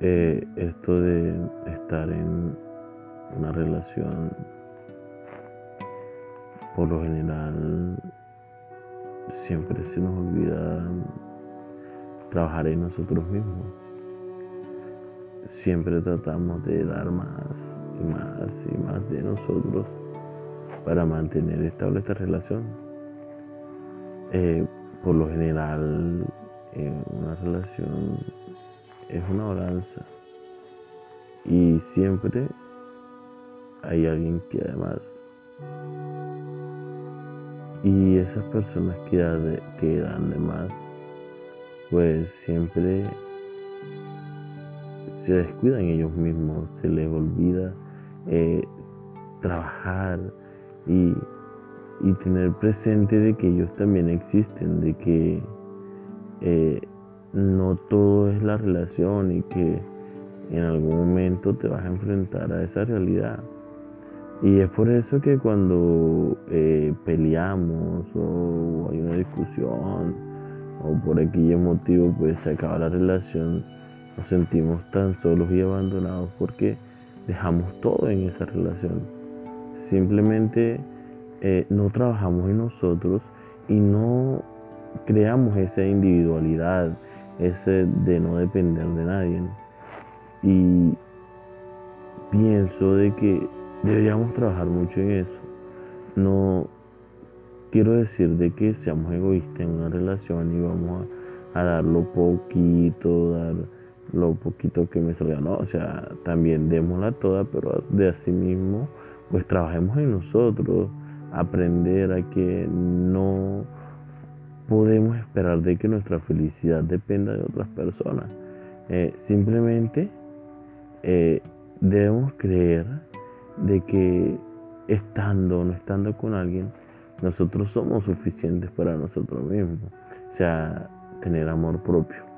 eh, esto de estar en una relación, por lo general, siempre se nos olvida trabajar en nosotros mismos. Siempre tratamos de dar más y más y más de nosotros para mantener estable esta relación. Eh, por lo general, en una relación es una balanza. Y siempre hay alguien que además y esas personas que, dan de más pues siempre se descuidan ellos mismos, se les olvida eh, trabajar y, tener presente de que ellos también existen, de que no todo es la relación y que en algún momento te vas a enfrentar a esa realidad. Y es por eso que cuando eh, peleamos o hay una discusión o por aquel motivo pues se acaba la relación, nos sentimos tan solos y abandonados porque dejamos todo en esa relación. Simplemente eh, no trabajamos en nosotros y no creamos esa individualidad, ese de no depender de nadie. Y pienso de que deberíamos trabajar mucho en eso. No quiero decir de que seamos egoístas en una relación y vamos a, dar lo poquito, dar lo poquito que me salga. No, o sea, también démosla toda, pero de así mismo, pues trabajemos en nosotros, aprender a que no esperar de que nuestra felicidad dependa de otras personas. Eh, simplemente eh, debemos creer de que estando o no estando con alguien, nosotros somos suficientes para nosotros mismos. O sea, tener amor propio.